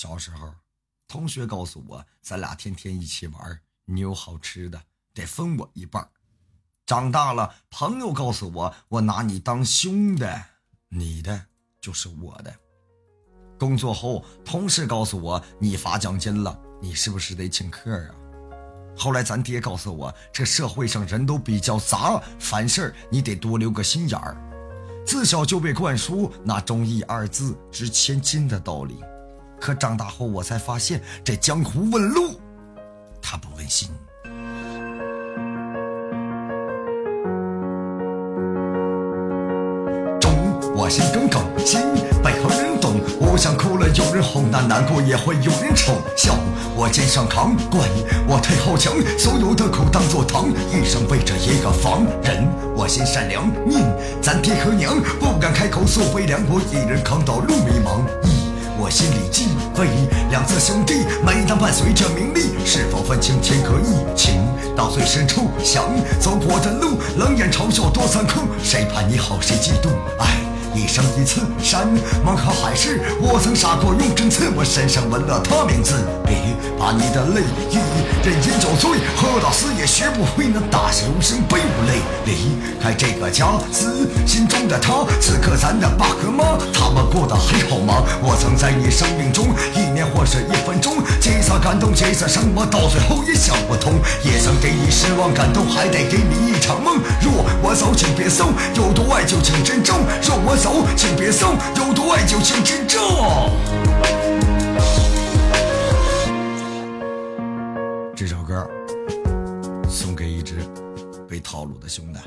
小时候，同学告诉我，咱俩天天一起玩，你有好吃的得分我一半。长大了，朋友告诉我，我拿你当兄弟，你的就是我的。工作后，同事告诉我，你发奖金了，你是不是得请客啊？后来咱爹告诉我，这社会上人都比较杂，凡事你得多留个心眼儿。自小就被灌输“那忠义二字值千金”的道理，可长大后我才发现，这江湖问路，他不问心。忠，我心耿耿；心，背后人懂。我想哭了有人哄，那难过也会有人宠。笑，我肩上扛；怪，我腿后强。所有的苦当作糖，一生为这一个房。人，我心善良；命，咱爹和娘不敢开口诉悲凉，我一人扛到路迷茫。两字兄弟，每当伴随着名利，是否分清天和义？情到最深处，想走过的路，冷眼嘲笑多残酷，谁盼你好，谁嫉妒？爱。一生一次，山盟和海誓，我曾杀过用针刺，我身上纹了他名字。别把你的泪一人饮酒醉，喝到死也学不会那大喜无声悲无泪。离开这个家，死心中的他，此刻咱的爸和妈，过得还好吗？我曾在你生命中，一年或是一分钟，几次感动，几次伤，我到最后也想不通。也曾给你失望感动，还得给你一场梦。若我走，请别送，有多爱就请珍重。若我走，请别送，有多爱就请珍重。这首歌送给一直被套路的兄弟。